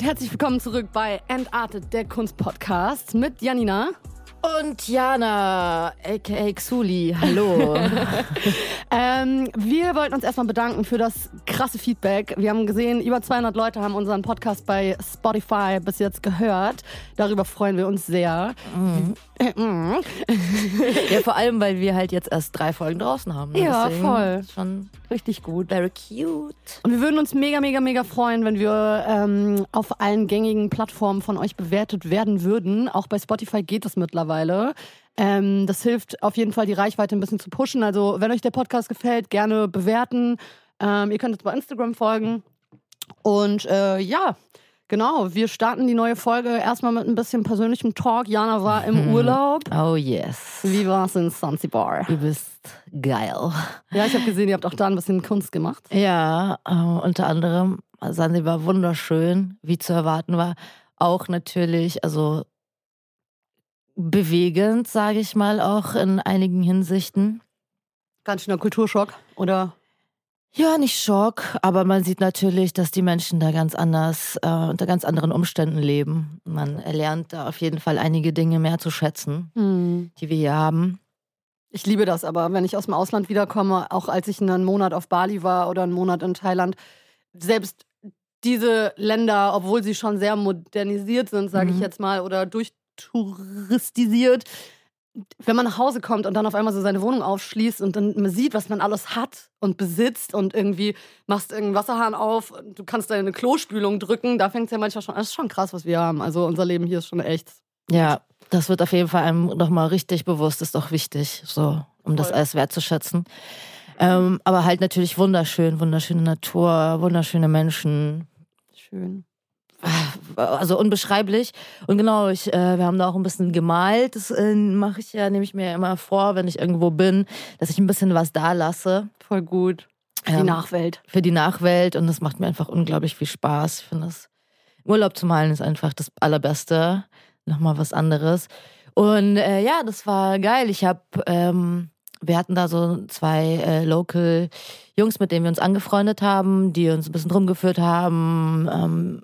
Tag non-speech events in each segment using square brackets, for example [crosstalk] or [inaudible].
Und herzlich willkommen zurück bei Entartet, der Kunstpodcast mit Janina. Und Jana, aka Xuli, hallo. [laughs] ähm, wir wollten uns erstmal bedanken für das krasse Feedback. Wir haben gesehen, über 200 Leute haben unseren Podcast bei Spotify bis jetzt gehört. Darüber freuen wir uns sehr. Mhm. [laughs] ja, vor allem, weil wir halt jetzt erst drei Folgen draußen haben. Ne? Ja, Deswegen voll. Schon richtig gut. Very cute. Und wir würden uns mega, mega, mega freuen, wenn wir ähm, auf allen gängigen Plattformen von euch bewertet werden würden. Auch bei Spotify geht das mittlerweile. Ähm, das hilft auf jeden Fall, die Reichweite ein bisschen zu pushen. Also, wenn euch der Podcast gefällt, gerne bewerten. Ähm, ihr könnt uns bei Instagram folgen. Und äh, ja, Genau, wir starten die neue Folge erstmal mit ein bisschen persönlichem Talk. Jana war im mhm. [laughs] Urlaub. Oh yes. Wie war es in Zanzibar? Du bist geil. Ja, ich habe gesehen, ihr habt auch da ein bisschen Kunst gemacht. Ja, uh, unter anderem Zanzibar wunderschön, wie zu erwarten war. Auch natürlich, also bewegend, sage ich mal, auch in einigen Hinsichten. Ganz schöner Kulturschock, oder? Ja, nicht Schock, aber man sieht natürlich, dass die Menschen da ganz anders, äh, unter ganz anderen Umständen leben. Man erlernt da auf jeden Fall einige Dinge mehr zu schätzen, mhm. die wir hier haben. Ich liebe das aber, wenn ich aus dem Ausland wiederkomme, auch als ich einen Monat auf Bali war oder einen Monat in Thailand, selbst diese Länder, obwohl sie schon sehr modernisiert sind, sage mhm. ich jetzt mal, oder durchtouristisiert, wenn man nach Hause kommt und dann auf einmal so seine Wohnung aufschließt und dann man sieht, was man alles hat und besitzt und irgendwie machst irgendeinen Wasserhahn auf, du kannst deine Klospülung drücken, da fängt es ja manchmal schon an. Das ist schon krass, was wir haben. Also unser Leben hier ist schon echt. Ja, das wird auf jeden Fall einem nochmal richtig bewusst, ist doch wichtig, so, um Voll. das alles wertzuschätzen. Ähm, aber halt natürlich wunderschön, wunderschöne Natur, wunderschöne Menschen. Schön also unbeschreiblich. Und genau, ich, äh, wir haben da auch ein bisschen gemalt. Das äh, mache ich ja, nehme ich mir immer vor, wenn ich irgendwo bin, dass ich ein bisschen was da lasse. Voll gut. Für die ähm, Nachwelt. Für die Nachwelt. Und das macht mir einfach unglaublich viel Spaß. Ich finde das Urlaub zu malen ist einfach das Allerbeste. Nochmal was anderes. Und äh, ja, das war geil. Ich habe, ähm, wir hatten da so zwei äh, Local Jungs, mit denen wir uns angefreundet haben, die uns ein bisschen rumgeführt haben. Ähm,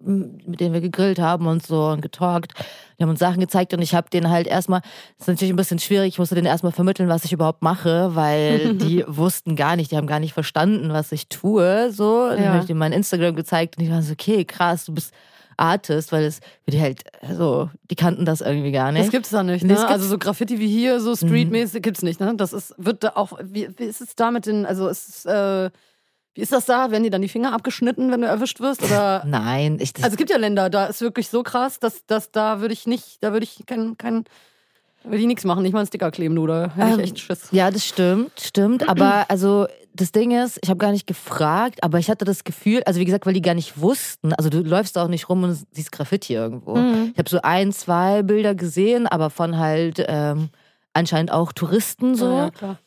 mit denen wir gegrillt haben und so und getalkt. Die haben uns Sachen gezeigt und ich habe denen halt erstmal, das ist natürlich ein bisschen schwierig, ich musste denen erstmal vermitteln, was ich überhaupt mache, weil [laughs] die wussten gar nicht, die haben gar nicht verstanden, was ich tue. So, dann ja. habe ich denen mein Instagram gezeigt und die waren so, okay, krass, du bist Artist, weil es für die halt so, die kannten das irgendwie gar nicht. Das gibt es da nicht, ne? Also so Graffiti wie hier, so streetmäßig mhm. gibt's nicht, ne? Das ist, wird da auch, wie, wie ist es da mit den, also ist es, äh, wie ist das da? Werden dir dann die Finger abgeschnitten, wenn du erwischt wirst? Oder? [laughs] Nein. Ich, also es gibt ja Länder, da ist wirklich so krass, dass, dass da würde ich nicht, da würde ich kein, kein würde ich nichts machen, nicht mal einen Sticker kleben, du, da hätte ich ähm, echt Schiss. Ja, das stimmt, stimmt. Aber [clears throat] also das Ding ist, ich habe gar nicht gefragt, aber ich hatte das Gefühl, also wie gesagt, weil die gar nicht wussten, also du läufst auch nicht rum und siehst Graffiti irgendwo. Mhm. Ich habe so ein, zwei Bilder gesehen, aber von halt ähm, anscheinend auch Touristen so. Ja, ja,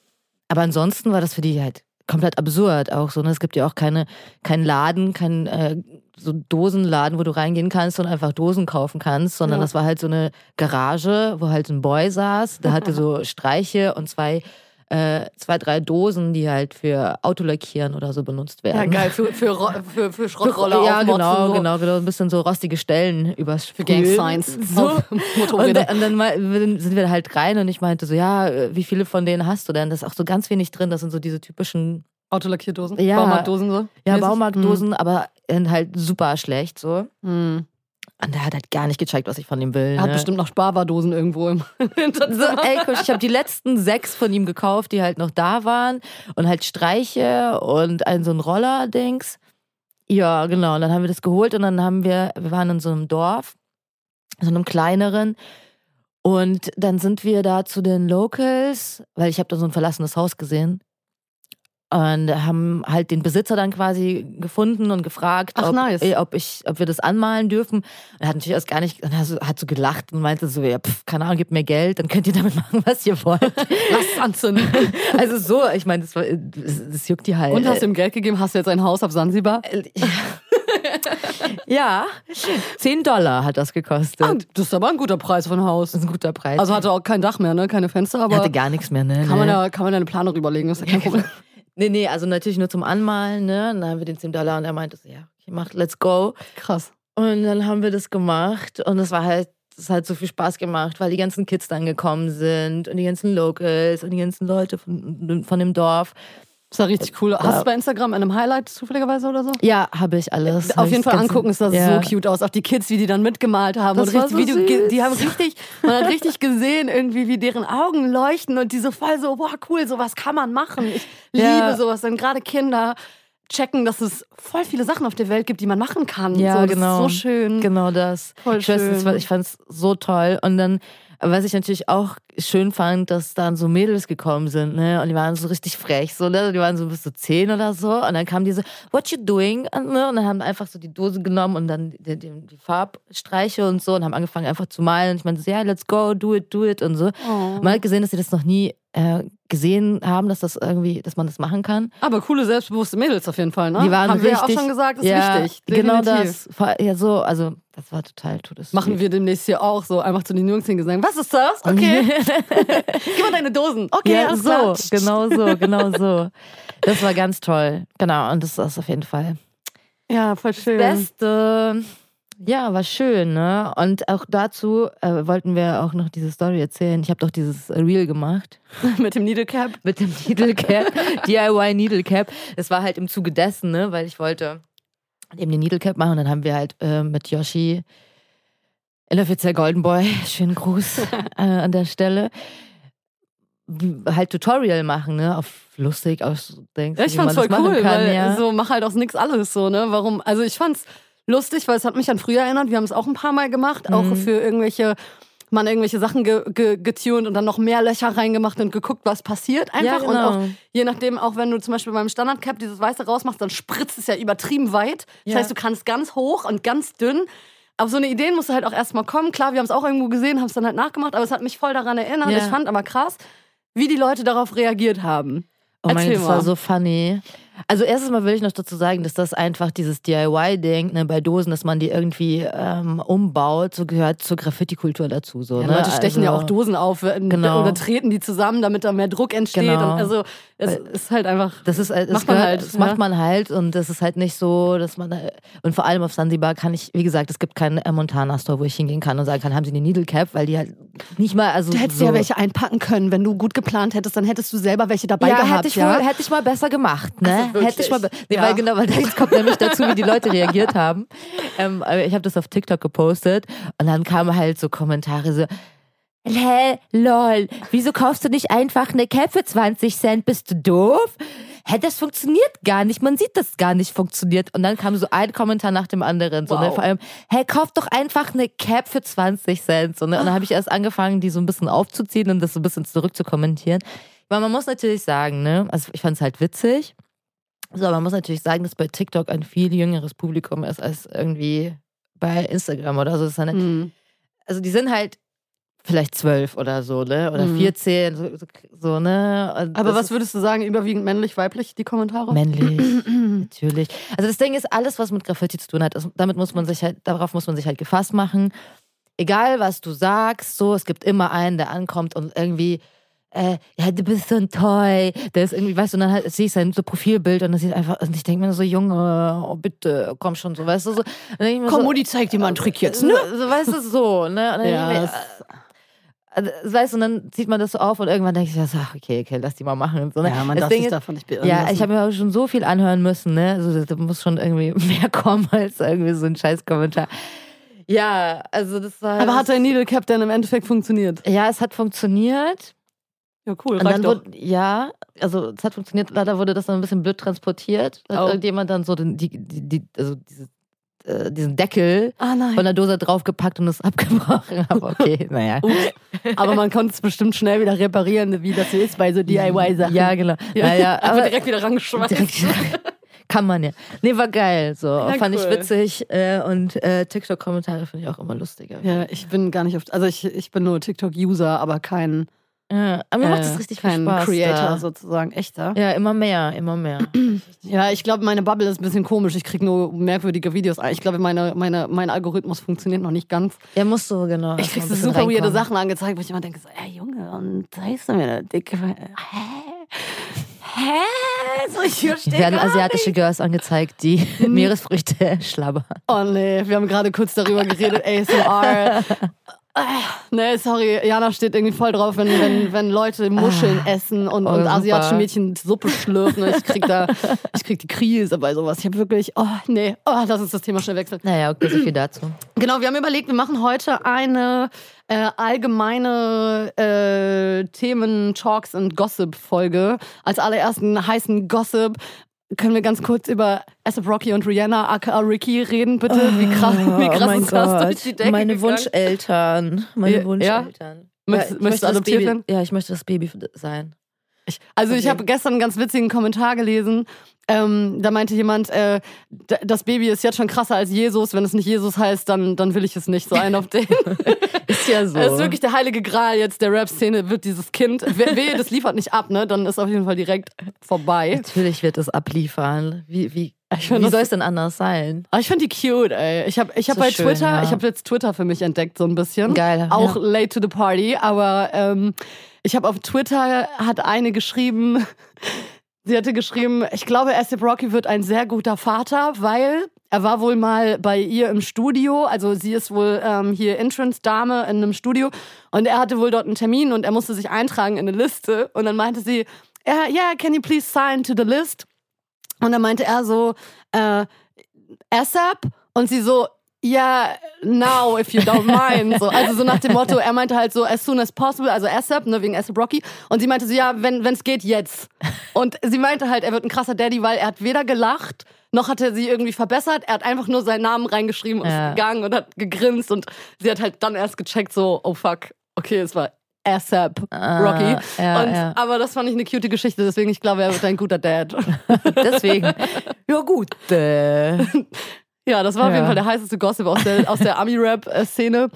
aber ansonsten war das für die halt komplett absurd auch so. Ne? Es gibt ja auch keine, keinen Laden, keinen äh, so Dosenladen, wo du reingehen kannst und einfach Dosen kaufen kannst, sondern ja. das war halt so eine Garage, wo halt ein Boy saß, der hatte so [laughs] Streiche und zwei äh, zwei, drei Dosen, die halt für Autolackieren oder so benutzt werden. Ja, geil, für, für, [laughs] für, für Schrottroller Ja, genau, so. genau, genau, ein bisschen so rostige Stellen übers Für Gang Signs. [laughs] So. und, und, dann sind wir halt rein und ich meinte so, ja, wie viele von denen hast du denn? Da ist auch so ganz wenig drin, das sind so diese typischen Autolackierdosen? Ja. Baumarktdosen so? Ja, Baumarktdosen, hm. aber halt super schlecht so. Hm. Und der hat halt gar nicht gecheckt, was ich von ihm will. Er hat ne? bestimmt noch Sparwardosen irgendwo im [laughs] Hinterzimmer. So, ey, Kusch, ich habe die letzten sechs von ihm gekauft, die halt noch da waren. Und halt Streiche und ein so ein Roller-Dings. Ja, genau. Und dann haben wir das geholt und dann haben wir, wir waren in so einem Dorf, so einem kleineren. Und dann sind wir da zu den Locals, weil ich habe da so ein verlassenes Haus gesehen. Und haben halt den Besitzer dann quasi gefunden und gefragt, Ach, ob, nice. Eh, ob, ich, ob wir das anmalen dürfen. Er hat natürlich erst gar nicht, er hat so gelacht und meinte so, ja, pff, keine Ahnung, gebt mir Geld, dann könnt ihr damit [laughs] machen, was ihr wollt. Lass es anzünden. [laughs] Also so, ich meine, das, das, das, juckt die halt. Und hast du ihm Geld gegeben? Hast du jetzt ein Haus auf Sansibar? ja, 10 Dollar hat das gekostet. Ah, das ist aber ein guter Preis für ein Haus. Das ist ein guter Preis. Also hatte auch kein Dach mehr, ne? Keine Fenster, aber. Er hatte gar nichts mehr, ne? Kann man ja, kann man ja eine Planung überlegen, ist ja kein [laughs] Problem. Nee, nee, also natürlich nur zum Anmalen, ne? Und dann haben wir den 10 Dollar und er meinte so, ja, okay, mach, let's go. Krass. Und dann haben wir das gemacht und es war halt, es hat so viel Spaß gemacht, weil die ganzen Kids dann gekommen sind und die ganzen Locals und die ganzen Leute von, von dem Dorf. Das war richtig cool. Hast du bei Instagram in einem Highlight zufälligerweise oder so? Ja, habe ich alles. Auf jeden Fall angucken, es sah ja. so cute aus. Auch die Kids, wie die dann mitgemalt haben. Das und war richtig, so süß. die haben richtig, man hat richtig gesehen, irgendwie, wie deren Augen leuchten und die so voll so, boah, cool, sowas kann man machen. Ich Ja. liebe sowas. Denn gerade Kinder checken, dass es voll viele Sachen auf der Welt gibt, die man machen kann. Ja, so, das genau. Ist so schön. Genau das. Voll ich schön. ich fand es so toll. Und dann, was ich natürlich auch schön fand, dass dann so Mädels gekommen sind, ne? Und die waren so richtig frech, so, ne? Die waren so bis so zehn oder so. Und dann kamen die so, what you doing? Und, ne? und dann haben einfach so die Dose genommen und dann die, die, die Farbstreiche und so und haben angefangen einfach zu malen. Und ich meinte so, ja, let's go, do it, do it und so. Oh. Man hat gesehen, dass sie das noch nie äh, gesehen haben, dass das irgendwie, dass man das machen kann. Aber coole, selbstbewusste Mädels auf jeden Fall, ne? Die waren Haben wir ja auch richtig- schon gesagt, ist ja, wichtig. Genau Definitiv. das. Vor- Ja, so, also das war total todes. Machen wir demnächst hier auch so, einfach zu den Jungs hingesagt, was ist das? Okay, [laughs] gib mal deine Dosen. Okay, ja, so, klar. genau so, genau so. Das war ganz toll. Genau, und das ist auf jeden Fall Ja, voll schön. Beste. Ja, war schön, ne? Und auch dazu äh, wollten wir auch noch diese Story erzählen. Ich habe doch dieses Reel gemacht [laughs] Mit dem Needle Cap. mit dem Needle Cap, [laughs] DIY Needle Cap. Das war halt im Zuge dessen, ne? Weil ich wollte eben den Needle Cap machen und dann haben wir halt äh, mit Yoshi inoffiziell Golden Boy, [laughs] schönen Gruß äh, an der Stelle, halt Tutorial machen, ne? Auf lustig, auf so denkst, Ja, ich fand's voll cool, kann, weil ja. so mach halt aus nix alles so, ne? Warum? Also ich fand's lustig, weil es hat mich an früher erinnert. Wir haben es auch ein paar Mal gemacht, auch Mhm. für irgendwelche man irgendwelche Sachen ge ge getuned und dann noch mehr Löcher reingemacht und geguckt, was passiert einfach. Ja, Und genau. auch je nachdem, auch wenn du zum Beispiel beim Standard-Cap dieses Weiße rausmachst, dann spritzt es ja übertrieben weit. Das Ja. heißt, du kannst ganz hoch und ganz dünn. Auf so eine Idee musst du halt auch erstmal kommen. Klar, wir haben es auch irgendwo gesehen, haben es dann halt nachgemacht, aber es hat mich voll daran erinnert. Ja. Ich fand aber krass, wie die Leute darauf reagiert haben. Oh mein Gott, das war so funny. Also erstens mal will ich noch dazu sagen, dass das einfach dieses DIY-Ding ne, bei Dosen, dass man die irgendwie ähm, umbaut, so gehört zur Graffiti-Kultur dazu. So, Ja, ne? Leute stechen ja Also- auch Dosen auf äh, Genau. oder treten die zusammen, damit da mehr Druck entsteht. Genau. Und also es ist halt einfach. Das ist halt, das Macht man gehört, halt, Das ja. macht man halt und das ist halt nicht so, dass man und vor allem auf Sansibar kann ich, wie gesagt, es gibt keinen äh, Montana Store, wo ich hingehen kann und sagen kann, haben Sie eine Needle Cap, weil die halt nicht mal, also Du hättest so. ja welche einpacken können, wenn du gut geplant hättest, dann hättest du selber welche dabei ja, gehabt. hätte ich, ja? wohl, hätte ich mal besser gemacht, ne? Also wirklich? hätte ich mal, nee, Ja. weil genau, weil jetzt kommt nämlich dazu, wie die Leute reagiert haben. Ähm, ich habe das auf TikTok gepostet und dann kamen halt so Kommentare so, hä, lol, wieso kaufst du nicht einfach eine Cap für 20 Cent? Bist du doof? Hä, das funktioniert gar nicht. Man sieht, dass es gar nicht funktioniert. Und dann kam so ein Kommentar nach dem anderen. So, ne? Wow. Vor allem, hä, kauf doch einfach eine Cap für 20 Cent. So, ne? Und dann habe ich erst angefangen, die so ein bisschen aufzuziehen und das so ein bisschen zurück zu kommentieren. Weil man muss natürlich sagen, ne, also ich fand es halt witzig. So, aber man muss natürlich sagen, dass bei TikTok ein viel jüngeres Publikum ist als irgendwie bei Instagram oder so. Das ist eine, Hm. also die sind halt vielleicht zwölf oder so, ne? Oder Mhm. 14, so, so, ne? Und Aber was würdest du sagen, überwiegend männlich, weiblich, die Kommentare? männlich, [clears throat] natürlich. Also das Ding ist, alles, was mit Graffiti zu tun hat, das, damit muss man sich halt, darauf muss man sich halt gefasst machen. Egal, was du sagst, so, es gibt immer einen, der ankommt und irgendwie äh, ja, du bist so ein Toy. Der ist irgendwie, weißt du, und dann halt, sehe ich sein so Profilbild und das sieht einfach, und ich denke mir so, Junge, oh bitte, komm schon, so, weißt du, so. Dann Komm, so, Mutti, zeig dir mal einen Trick jetzt, so, ne? so, weißt du, so, ne? Und dann Ja, mir, es- äh, weißt du, und dann zieht man das so auf und irgendwann denke ich, ja, so, ach, okay, okay, lass die mal machen und so. Ne? ja, man das darf sich ist, davon nicht beirren ja, lassen. ich habe mir auch schon so viel anhören müssen, ne? Also da muss schon irgendwie [laughs] mehr kommen als irgendwie so ein scheiß Kommentar. Ja, also das war. Aber hat dein Needle Cap denn im Endeffekt funktioniert? ja, es hat funktioniert. Ja, cool, Und dann doch. wurde, ja, also es hat funktioniert, leider wurde das dann ein bisschen blöd transportiert. Da hat Oh. irgendjemand dann so den, die, die, die, also diese, äh, diesen Deckel Ah, von der Dose draufgepackt und es [laughs] abgebrochen. Aber okay, [laughs] naja. Aber man konnte es bestimmt schnell wieder reparieren, wie das so ist bei so DIY-Sachen. Ja, genau. Ja, Naja, [laughs] aber direkt wieder rangeschmeißt. direkt, kann man ja. Nee, war geil. So. Ja, Fand ich cool. witzig. Äh, und äh, TikTok-Kommentare finde ich auch immer lustiger. Ja, ich bin gar nicht oft, also ich, ich bin nur TikTok-User, aber kein, Ja, aber mir macht äh, das richtig viel kein Spaß. Creator da. sozusagen, echter. Ja, immer mehr, immer mehr. [clears throat] Ja, ich glaube, meine Bubble ist ein bisschen komisch. Ich kriege nur merkwürdige Videos. Ich glaube, meine, meine, mein Algorithmus funktioniert noch nicht ganz. Ja, musst du, genau. Ich krieg erst so super bisschen weirde reinkommen. Sachen angezeigt, wo ich immer denke, so, ey Junge, und da ist mir eine dicke. Hä? Hä? so, ich verstehe Hier werden gar asiatische nicht. Girls angezeigt, die [laughs] Meeresfrüchte [laughs] schlabbern. Oh nee, wir haben gerade kurz darüber geredet, ASMR. [laughs] Ah, Nee, sorry, Jana steht irgendwie voll drauf, wenn, wenn, wenn Leute Muscheln essen und, oh, und asiatische Mädchen Suppe schlürfen. Ich krieg da, ich krieg die Krise bei sowas. Ich habe wirklich, oh nee, oh, lass uns das Thema schnell wechseln. Naja, okay, so viel dazu. Genau, wir haben überlegt, wir machen heute eine äh, allgemeine äh, Themen, Talks und Gossip-Folge. Als allerersten heißen Gossip. Können wir ganz kurz über ASAP Rocky und Rihanna, aka Ricky, reden, bitte? Wie krass, wie krass oh ist das Gott. durch die Decke Meine gegangen? Wunscheltern. Meine Ja, Wunscheltern. Möchtest- ich möchtest möchte du adoptiert das werden? Baby, Ja, ich möchte das Baby sein. Ich, also ich Okay. habe gestern einen ganz witzigen Kommentar gelesen. Ähm, da meinte jemand, äh, das Baby ist jetzt schon krasser als Jesus. Wenn es nicht Jesus heißt, dann, dann will ich es nicht. So ein auf den. [laughs] Ist ja so. Das ist wirklich der heilige Gral jetzt der Rap-Szene, wird dieses Kind. we- Wehe, das liefert nicht ab, ne? Dann ist auf jeden Fall direkt vorbei. Natürlich wird es abliefern. Wie, wie, find wie soll es denn anders sein? Aber ich finde die cute, ey. Ich habe ich hab So bei schön, Twitter, ja. ich habe jetzt Twitter für mich entdeckt, so ein bisschen. Geil, Auch ja. late to the party, aber ähm, ich habe auf Twitter, hat eine geschrieben, sie hatte geschrieben, ich glaube, ASAP Rocky wird ein sehr guter Vater, weil er war wohl mal bei ihr im Studio, also sie ist wohl ähm, hier Entrance-Dame in einem Studio und er hatte wohl dort einen Termin und er musste sich eintragen in eine Liste und dann meinte sie, ja, yeah, can you please sign to the list? Und dann meinte er so, äh, ASAP? Und sie so, ja, now, if you don't mind. So, also so nach dem Motto, er meinte halt so, as soon as possible, also ASAP, ne, wegen ASAP Rocky. Und sie meinte so, ja, wenn es geht, jetzt. Und sie meinte halt, er wird ein krasser Daddy, weil er hat weder gelacht, noch hat er sie irgendwie verbessert. Er hat einfach nur seinen Namen reingeschrieben und Ja. ist gegangen und hat gegrinst. Und sie hat halt dann erst gecheckt, so, oh fuck, okay, es war ASAP Rocky. Ah, ja, und, ja. Aber das fand ich eine cute Geschichte, deswegen ich glaube, er wird ein guter Dad. [laughs] Deswegen. ja, gut. Äh, [laughs] Ja, das war auf jeden Fall der heißeste Gossip aus der, aus der [laughs] Ami-Rap-Szene.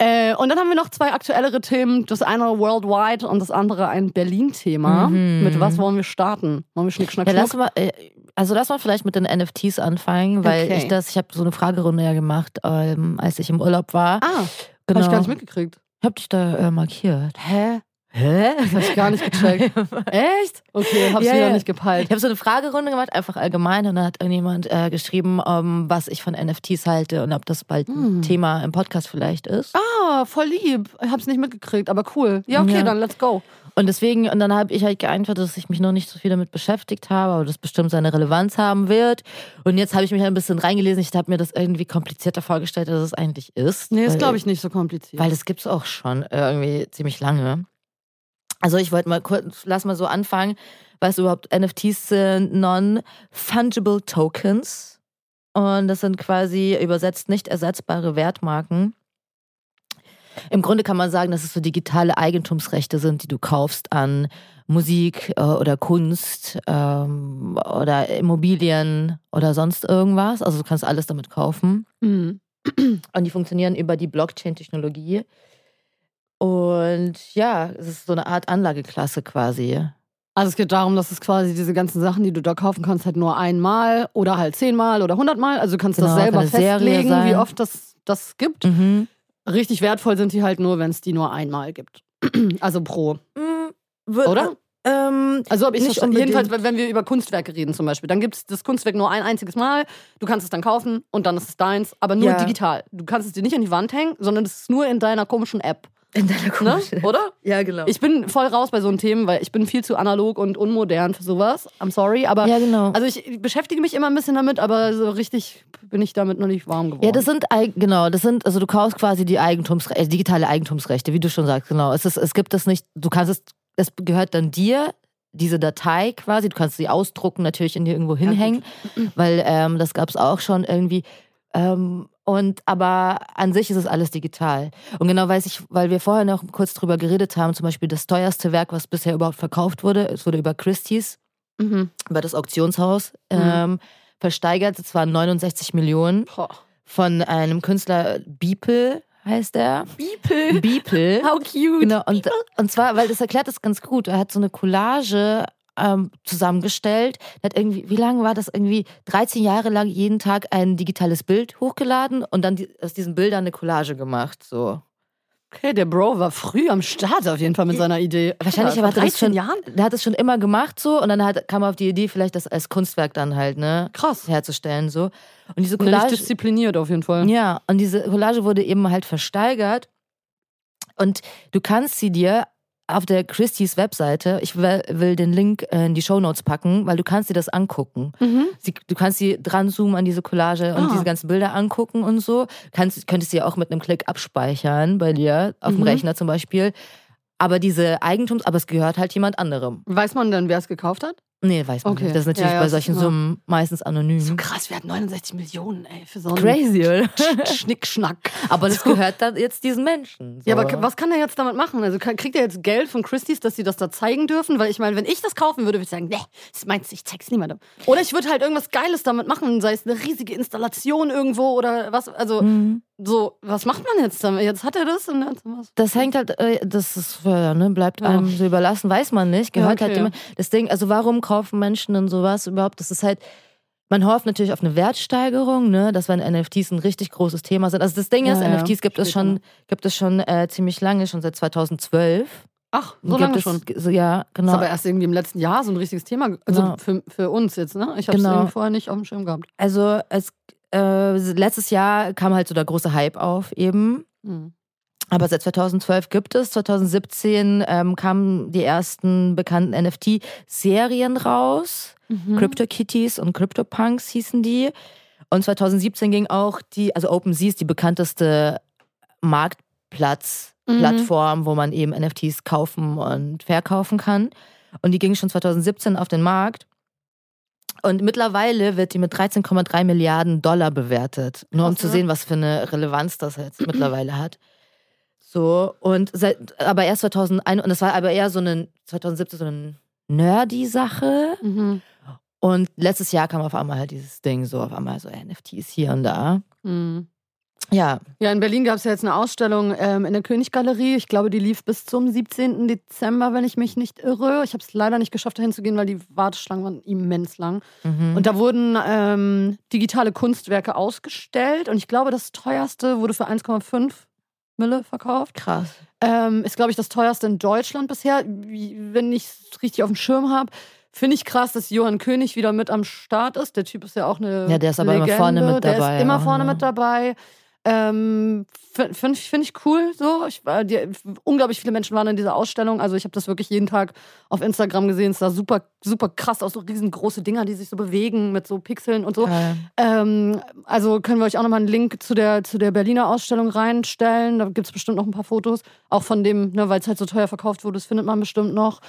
Äh, und dann haben wir noch zwei aktuellere Themen. Das eine worldwide und das andere ein Berlin-Thema. Mhm. Mit was wollen wir starten? Wollen wir Schnick, Schnack, Ja, lass mal, äh, also lass mal vielleicht mit den NFTs anfangen, weil Okay. ich das, ich habe so eine Fragerunde ja gemacht, ähm, als ich im Urlaub war. Ah, genau. hab ich gar nicht mitgekriegt. Ich hab dich da äh, markiert. Hä? Hä? Das hab ich gar nicht gecheckt. [laughs] Echt? Okay, hab's Ja, wieder ja. nicht gepeilt. Ich habe so eine Fragerunde gemacht, einfach allgemein, und dann hat irgendjemand äh, geschrieben, ähm, was ich von NFTs halte und ob das bald Hm. ein Thema im Podcast vielleicht ist. Ah, voll lieb. Ich hab's nicht mitgekriegt, aber cool. Ja, okay, Ja. dann let's go. Und deswegen, und dann habe ich halt geantwortet, dass ich mich noch nicht so viel damit beschäftigt habe, aber das bestimmt seine Relevanz haben wird. Und jetzt habe ich mich ein bisschen reingelesen. Ich habe mir das irgendwie komplizierter vorgestellt, als es eigentlich ist. Nee, ist glaube ich nicht so kompliziert. Weil das gibt's auch schon irgendwie ziemlich lange. Also ich wollte mal kurz, lass mal so anfangen. Du überhaupt, NFTs sind Non-Fungible Tokens. Und das sind quasi übersetzt nicht ersetzbare Wertmarken. Im Grunde kann man sagen, dass es so digitale Eigentumsrechte sind, die du kaufst an Musik äh, oder Kunst ähm, oder Immobilien oder sonst irgendwas. Also du kannst alles damit kaufen. Mhm. Und die funktionieren über die Blockchain-Technologie. Und ja, es ist so eine Art Anlageklasse quasi. Also es geht darum, dass es quasi diese ganzen Sachen, die du da kaufen kannst, halt nur einmal oder halt zehnmal oder hundertmal. Also du kannst das Genau, selber kann eine Serie festlegen, wie oft das, das gibt. Mhm. Richtig wertvoll sind die halt nur, wenn es die nur einmal gibt. [clears throat] Also pro. Oder? Ähm, Also habe ich Nicht unbedingt. Jedenfalls, wenn wir über Kunstwerke reden zum Beispiel, dann gibt es das Kunstwerk nur ein einziges Mal. Du kannst es dann kaufen und dann ist es deins, aber nur Ja. digital. Du kannst es dir nicht an die Wand hängen, sondern es ist nur in deiner komischen App. In deiner Ne? komischen. Oder? Ja, genau. Ich bin voll raus bei so Themen, weil ich bin viel zu analog und unmodern für sowas. I'm sorry, aber ja, genau. also ich beschäftige mich immer ein bisschen damit, aber so richtig bin ich damit noch nicht warm geworden. ja, das sind genau, das sind also du kaufst quasi die Eigentumsrechte, äh, digitale Eigentumsrechte, wie du schon sagst, genau. Es ist, es gibt das nicht, du kannst es, es gehört dann dir diese Datei quasi, du kannst sie ausdrucken, natürlich in dir irgendwo hinhängen, weil ähm, das gab es auch schon irgendwie. Ähm, und aber an sich ist es alles digital. Und genau weiß ich, weil wir vorher noch kurz drüber geredet haben, zum Beispiel das teuerste Werk, was bisher überhaupt verkauft wurde, es wurde über Christie's, Mhm. über das Auktionshaus, ähm, versteigert. Es waren 69 Millionen Boah. von einem Künstler Beeple heißt er. Beeple. Beeple. [laughs] How cute. Genau, und, und zwar, weil das erklärt das ganz gut. Er hat so eine Collage ähm, zusammengestellt. Hat irgendwie, wie lange war das? Irgendwie 13 Jahre lang jeden Tag ein digitales Bild hochgeladen und dann die, aus diesen Bildern eine Collage gemacht. So. Okay, der Bro war früh am Start auf jeden Fall mit seiner Idee. Wahrscheinlich Alter, aber vor 13 schon, Jahren? Der hat es schon immer gemacht so und dann hat, kam er auf die Idee, vielleicht das als Kunstwerk dann halt, ne? Krass. Herzustellen so. Und diese Collage. diszipliniert auf jeden Fall. Ja, und diese Collage wurde eben halt versteigert. Und du kannst sie dir auf der Christie's Webseite, ich will, den Link äh, in die Shownotes packen, weil du kannst dir das angucken. Mhm. Sie, du kannst sie dran zoomen an diese Collage und Ah. diese ganzen Bilder angucken und so. Kannst, könntest sie auch mit einem Klick abspeichern bei dir, auf dem Mhm. Rechner zum Beispiel. Aber diese Eigentums, aber es gehört halt jemand anderem. Weiß man denn, wer es gekauft hat? Nee, weiß man Okay. nicht. Das ist natürlich Ja, ja, bei solchen Summen meistens anonym. So krass, wir hatten 69 Millionen, ey, für so einen Crazy, oder? Schnickschnack. [laughs] Aber das gehört dann jetzt diesen Menschen. So. Ja, aber was kann er jetzt damit machen? Also kriegt er jetzt Geld von Christie's, dass sie das da zeigen dürfen? Weil ich meine, wenn ich das kaufen würde, würde ich sagen, nee, das meinst du, ich zeig's niemandem. Oder ich würde halt irgendwas Geiles damit machen, sei es eine riesige Installation irgendwo oder was. Also Mhm. So, was macht man jetzt damit? Jetzt hat er das und jetzt was. Das hängt halt, äh, das ist, ja, ne, bleibt Ja. einem so überlassen, weiß man nicht. Gehört Ja, okay. halt immer. Das Ding, also warum kaufen Menschen denn sowas überhaupt? Das ist halt, man hofft natürlich auf eine Wertsteigerung, ne, dass wenn NFTs ein richtig großes Thema sind. Also das Ding ist, NFTs gibt es schon, gibt es schon äh, ziemlich lange, schon seit 2012. Ach, so gibt lange es, schon. So, ja, genau. Ist aber erst irgendwie im letzten Jahr so ein richtiges Thema. Also Genau. für, für uns jetzt, ne? Ich habe es Genau. vorher nicht auf dem Schirm gehabt. also es, äh, letztes Jahr kam halt so der große Hype auf eben. Hm. Aber seit 2012 gibt es. 2017 ähm, kamen die ersten bekannten NFT-Serien raus. Mhm. CryptoKitties und CryptoPunks hießen die. Und 2017 ging auch die, also OpenSea ist die bekannteste Marktplatzplattform, wo man eben NFTs kaufen und verkaufen kann. Und die ging schon 2017 auf den Markt. Und mittlerweile wird die mit 13,3 Milliarden Dollar bewertet. Nur um Krass, zu ne? sehen, was für eine Relevanz das jetzt [clears throat] mittlerweile hat. So, und seit, aber erst 2001, und das war aber eher so eine, 2017 so eine nerdy Sache. Mhm. Und letztes Jahr kam auf einmal halt dieses Ding, so auf einmal so NFTs hier und da. Mhm. Ja, Ja, in Berlin gab es ja jetzt eine Ausstellung ähm, in der Königgalerie. Ich glaube, die lief bis zum 17. Dezember, wenn ich mich nicht irre. Ich habe es leider nicht geschafft, dahin zu gehen, weil die Warteschlangen waren immens lang. mhm. Und da wurden ähm, digitale Kunstwerke ausgestellt. Und ich glaube, das teuerste wurde für 1,5 Mille verkauft. krass. Ähm, ist, glaube ich, das teuerste in Deutschland bisher. Wenn ich es richtig auf dem Schirm habe, finde ich krass, dass Johann König wieder mit am Start ist. Der Typ ist ja auch eine. Ja, der ist aber immer Legende. vorne mit Der dabei ist immer vorne ne? mit dabei. Ähm, Finde ich, find ich cool so. Ich, war- die, unglaublich viele Menschen waren in dieser Ausstellung. Also ich habe das wirklich jeden Tag auf Instagram gesehen. Es sah super, super krass aus. So riesengroße Dinger, die sich so bewegen mit so Pixeln und so. Ähm, also können wir euch auch nochmal einen Link zu der, zu der Berliner Ausstellung reinstellen. Da gibt es bestimmt noch ein paar Fotos. Auch von dem, ne, weil es halt so teuer verkauft wurde, das findet man bestimmt noch.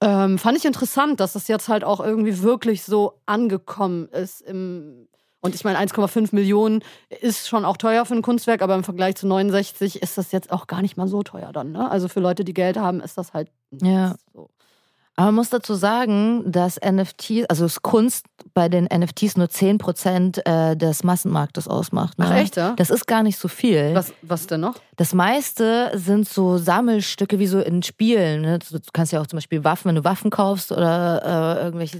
Ähm, fand ich interessant, dass das jetzt halt auch irgendwie wirklich so angekommen ist. Im, und ich meine, 1,5 Millionen ist schon auch teuer für ein Kunstwerk, aber im Vergleich zu 69 ist das jetzt auch gar nicht mal so teuer dann. Ne? Also für Leute, die Geld haben, ist das halt Ja. so. Aber man muss dazu sagen, dass NFTs, also das Kunst bei den NFTs nur 10% äh, des Massenmarktes ausmacht. Ne? Ach echt, ja? Das ist gar nicht so viel. Was, was denn noch? Das meiste sind so Sammelstücke wie so in Spielen. Ne? Du kannst ja auch zum Beispiel Waffen, wenn du Waffen kaufst oder äh, irgendwelche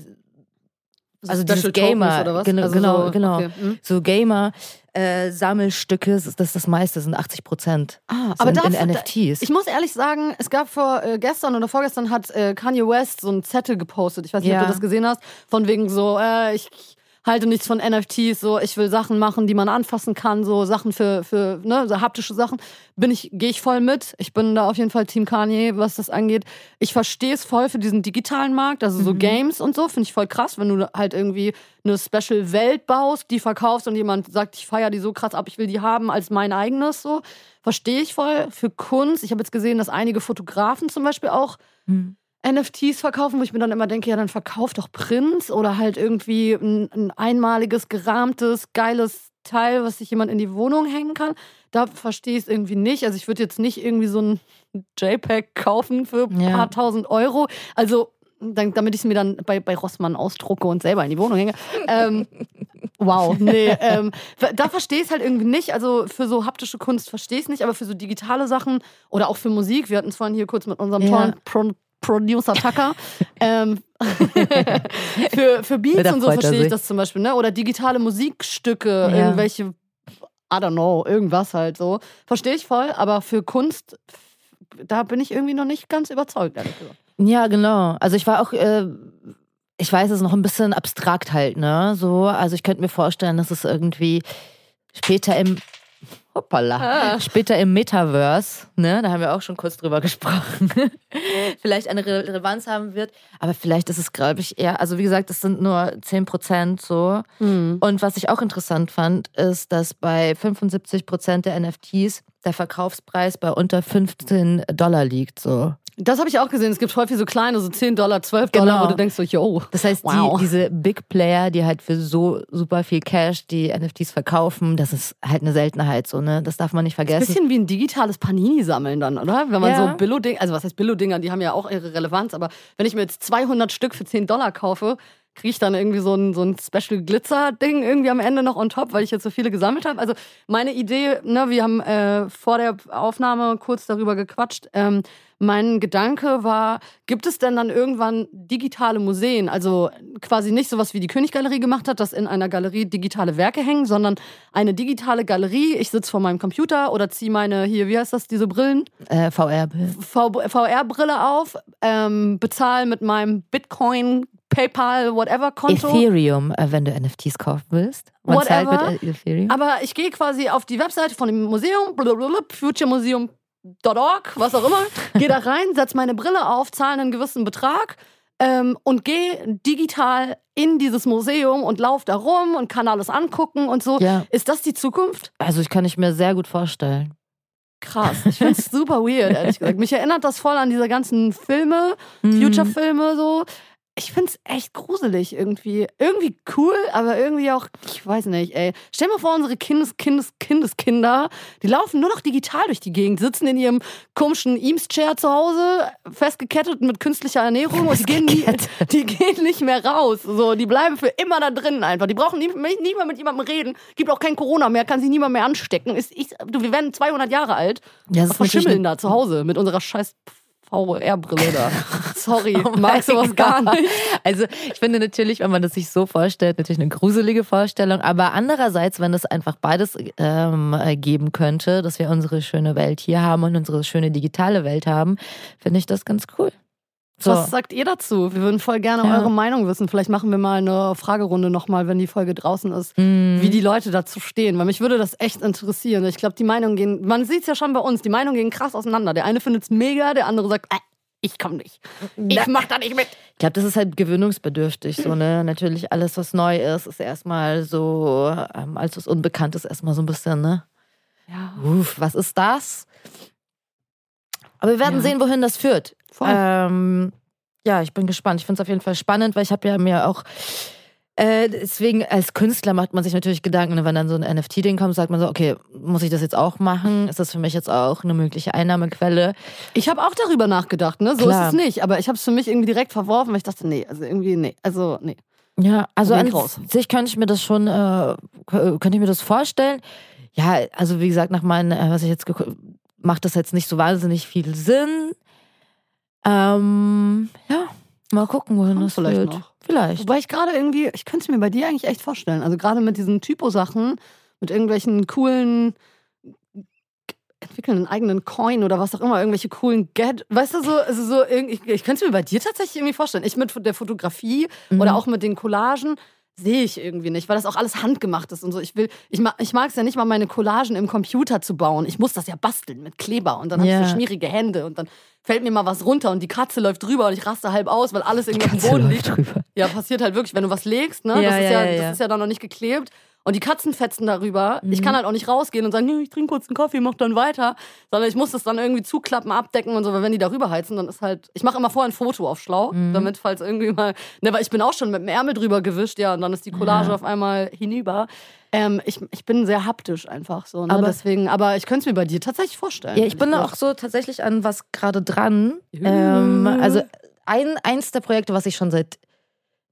Also dieses Special Tokens Gamer, oder was? genau, Also genau, so, genau. okay, hm. so Gamer äh, Sammelstücke, das ist das, das meiste sind 80 Prozent. Ah, aber aber in, da, in NFTs. Ich muss ehrlich sagen, es gab vor äh, gestern oder vorgestern hat äh, Kanye West so einen Zettel gepostet. Ich weiß nicht, Ja. ob du das gesehen hast. Von wegen so, äh, ich halte nichts von NFTs, so ich will Sachen machen, die man anfassen kann, so Sachen für, für ne, so haptische Sachen. Bin ich, gehe ich voll mit. Ich bin da auf jeden Fall Team Kanye, was das angeht. Ich verstehe es voll für diesen digitalen Markt, also so Games und so, finde ich voll krass, wenn du halt irgendwie eine Special-Welt baust, die verkaufst und jemand sagt, ich feiere die so krass ab, ich will die haben als mein eigenes, so. Verstehe ich voll. Für Kunst, ich habe jetzt gesehen, dass einige Fotografen zum Beispiel auch Hm. NFTs verkaufen, wo ich mir dann immer denke, ja, dann verkauf doch Prints oder halt irgendwie ein, ein einmaliges, gerahmtes, geiles Teil, was sich jemand in die Wohnung hängen kann. Da verstehe ich es irgendwie nicht. Also ich würde jetzt nicht irgendwie so ein JPEG kaufen für ein Ja. paar tausend Euro. Also dann, damit ich es mir dann bei, bei Rossmann ausdrucke und selber in die Wohnung hänge. Ähm, [laughs] wow, nee. Ähm, da verstehe ich es halt irgendwie nicht. Also für so haptische Kunst verstehe ich es nicht, aber für so digitale Sachen oder auch für Musik, wir hatten es vorhin hier kurz mit unserem Ja. tollen Producer Tucker. [laughs] ähm, [laughs] für, für Ja, Beats da und so er verstehe ich sich. das zum Beispiel, ne? Oder digitale Musikstücke, Ja. irgendwelche I don't know, irgendwas halt so. Verstehe ich voll, aber für Kunst, da bin ich irgendwie noch nicht ganz überzeugt, ehrlich gesagt. Ja, genau. Also ich war auch, äh, ich weiß, es ist noch ein bisschen abstrakt halt, ne? So, also ich könnte mir vorstellen, dass es irgendwie später im Hoppala. Ah. Später im Metaverse, ne, da haben wir auch schon kurz drüber gesprochen, [laughs] vielleicht eine Re Relevanz haben wird. Aber vielleicht ist es, glaube ich, eher, also wie gesagt, es sind nur 10 Prozent so. Mhm. Und was ich auch interessant fand, ist, dass bei 75 Prozent der NFTs der Verkaufspreis bei unter 15 Dollar liegt, so. Das habe ich auch gesehen. Es gibt häufig so kleine, so 10 Dollar, 12 Dollar, genau. wo du denkst so, yo. Das heißt, wow. die, diese Big Player, die halt für so super viel Cash die NFTs verkaufen, das ist halt eine Seltenheit so, ne? Das darf man nicht vergessen. Ein bisschen wie ein digitales Panini sammeln dann, oder? Wenn man ja. so Billo-Dinger, also was heißt Billo-Dinger, die haben ja auch ihre Relevanz, aber wenn ich mir jetzt 200 Stück für 10 Dollar kaufe, kriege ich dann irgendwie so ein, so ein Special Glitzer-Ding irgendwie am Ende noch on top, weil ich jetzt so viele gesammelt habe. Also meine Idee, ne, wir haben äh, vor der Aufnahme kurz darüber gequatscht. Ähm, mein Gedanke war, gibt es denn dann irgendwann digitale Museen? Also quasi nicht sowas wie die Königgalerie gemacht hat, dass in einer Galerie digitale Werke hängen, sondern eine digitale Galerie. Ich sitze vor meinem Computer oder ziehe meine, hier, wie heißt das, diese Brillen? Äh, VR-Brille. VR-Brille auf, ähm, bezahle mit meinem Bitcoin PayPal, whatever Konto. Ethereum, äh, wenn du NFTs kaufen willst. Man whatever. Mit Ethereum. Aber ich gehe quasi auf die Webseite von dem Museum, futuremuseum.org, was auch immer, gehe da rein, setze meine Brille auf, zahle einen gewissen Betrag ähm, und gehe digital in dieses Museum und laufe da rum und kann alles angucken und so. Ja. Ist das die Zukunft? Also ich kann ich mir sehr gut vorstellen. Krass. Ich finde es [laughs] super weird, ehrlich gesagt. Mich erinnert das voll an diese ganzen Filme, mhm. Future-Filme so ich find's echt gruselig irgendwie. Irgendwie cool, aber irgendwie auch, ich weiß nicht, ey. Stell mal vor, unsere Kindes, Kindes, Kindeskinder, die laufen nur noch digital durch die Gegend, sitzen in ihrem komischen Eames-Chair zu Hause, festgekettet mit künstlicher Ernährung und die gehen, nie, die gehen nicht mehr raus. So, die bleiben für immer da drin einfach. Die brauchen nie, nie mehr mit jemandem reden. Gibt auch kein Corona mehr, kann sich niemand mehr anstecken. Ist, ich, du, wir werden 200 Jahre alt. Ja, das verschimmeln da zu Hause mit unserer scheiß VR-Brille da. [laughs] Sorry, oh magst du was gar nicht. Also ich finde natürlich, wenn man das sich so vorstellt, natürlich eine gruselige Vorstellung. Aber andererseits, wenn es einfach beides ähm, geben könnte, dass wir unsere schöne Welt hier haben und unsere schöne digitale Welt haben, finde ich das ganz cool. So. Was sagt ihr dazu? Wir würden voll gerne ja. eure Meinung wissen. Vielleicht machen wir mal eine Fragerunde nochmal, wenn die Folge draußen ist, mm. wie die Leute dazu stehen. Weil mich würde das echt interessieren. Ich glaube, die Meinungen gehen, man sieht es ja schon bei uns, die Meinungen gehen krass auseinander. Der eine findet es mega, der andere sagt, äh, ich komme nicht. Ich mach da nicht mit. Ich glaube, das ist halt gewöhnungsbedürftig. So, ne? Natürlich, alles, was neu ist, ist erstmal so, ähm, als was unbekannt ist, erstmal so ein bisschen, ne? Ja. Uff, was ist das? Aber wir werden ja. sehen, wohin das führt. Ähm, ja, ich bin gespannt. Ich finde es auf jeden Fall spannend, weil ich habe ja mir auch äh, deswegen als Künstler macht man sich natürlich Gedanken, ne, wenn dann so ein NFT-Ding kommt, sagt man so, okay, muss ich das jetzt auch machen? Ist das für mich jetzt auch eine mögliche Einnahmequelle? Ich habe auch darüber nachgedacht, ne? So Klar. ist es nicht. Aber ich habe es für mich irgendwie direkt verworfen, weil ich dachte, nee, also irgendwie, nee, also nee. Ja, also an sich könnte ich mir das schon, äh, könnte ich mir das vorstellen. Ja, also wie gesagt, nach meinen, äh, was ich jetzt macht das jetzt nicht so wahnsinnig viel Sinn. Ähm, ja, mal gucken, wohin Kommt das vielleicht führt. Noch. Vielleicht. Wobei ich gerade irgendwie, ich könnte es mir bei dir eigentlich echt vorstellen. Also gerade mit diesen Typo-Sachen, mit irgendwelchen coolen, entwickeln einen eigenen Coin oder was auch immer, irgendwelche coolen Get, weißt du so, also so ich, ich könnte es mir bei dir tatsächlich irgendwie vorstellen. Ich mit der Fotografie mhm. oder auch mit den Collagen sehe ich irgendwie nicht, weil das auch alles handgemacht ist und so. Ich will, ich, mag, ich mag es ja nicht mal, meine Collagen im Computer zu bauen. Ich muss das ja basteln mit Kleber und dann yeah. habe ich so schmierige Hände und dann fällt mir mal was runter und die Katze läuft drüber und ich raste halb aus, weil alles irgendwie auf dem Boden liegt. Drüber. Ja, passiert halt wirklich, wenn du was legst, ne? Ja, das, ist ja, ja, das ist ja dann noch nicht geklebt. Und die Katzen fetzen darüber. Mhm. Ich kann halt auch nicht rausgehen und sagen, ich trinke kurz einen Kaffee, mach dann weiter. Sondern ich muss das dann irgendwie zuklappen, abdecken und so, weil wenn die darüber heizen, dann ist halt. Ich mache immer vorher ein Foto auf schlau, mhm. damit, falls irgendwie mal. Ne, weil ich bin auch schon mit dem Ärmel drüber gewischt, ja, und dann ist die Collage ja. auf einmal hinüber. Ähm, ich, ich bin sehr haptisch einfach so. Ne? Aber, Deswegen, aber ich könnte es mir bei dir tatsächlich vorstellen. Ja, ich bin auch so tatsächlich an was gerade dran. Ähm, also ein, eins der Projekte, was ich schon seit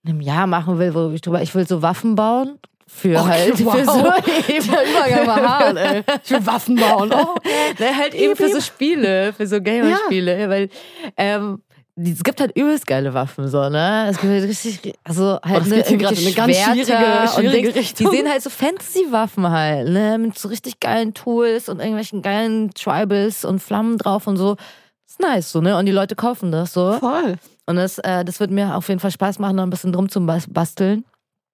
einem Jahr machen will, wo ich drüber, ich will so Waffen bauen für okay, halt wow. für so eben. Der Übergang war hart, ey. [laughs] Ich will Waffen bauen. Oh, okay. halt eben für so Spiele, für so Gamerspiele, ja. weil ähm, es gibt halt übelst geile Waffen, so, ne? Es gibt halt richtig, also halt das ne, eine ganz Schwerter schwierige- und schwierige Dings. Die sehen halt so Fantasy-Waffen halt, ne? Mit so richtig geilen Tools und irgendwelchen geilen Tribals und Flammen drauf und so. ist nice, so, ne? Und die Leute kaufen das so. Voll. Und das, äh, das wird mir auf jeden Fall Spaß machen, noch ein bisschen drum zu bas- basteln.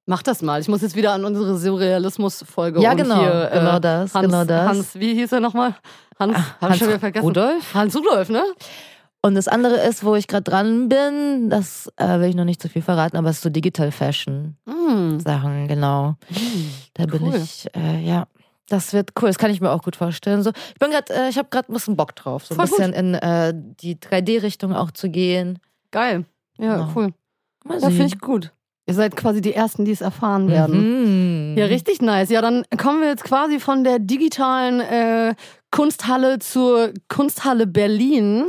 Mach das mal. Ich muss jetzt wieder an unsere Surrealismus-Folge Ja, genau, hier, äh, genau das, Hans, genau das. Hans, wie hieß er nochmal? Hans, hab ich Hans schon wieder vergessen. Rudolf. Hans Rudolf, ne? Und das andere ist, wo ich gerade dran bin, das äh, will ich noch nicht zu viel verraten, aber es ist so Digital Fashion Mm. Sachen, genau. Da bin Cool. ich, äh, ja. Das wird cool, das kann ich mir auch gut vorstellen. So, ich bin gerade, äh, ich habe gerade ein bisschen Bock drauf, so ein Voll bisschen in äh, die 3D-Richtung auch zu gehen. Geil. Ja, Genau. cool. Mal Ja, finde ich gut. Ihr seid quasi die Ersten, die es erfahren werden. Mhm. Ja, richtig nice. Ja, dann kommen wir jetzt quasi von der digitalen äh, Kunsthalle zur Kunsthalle Berlin.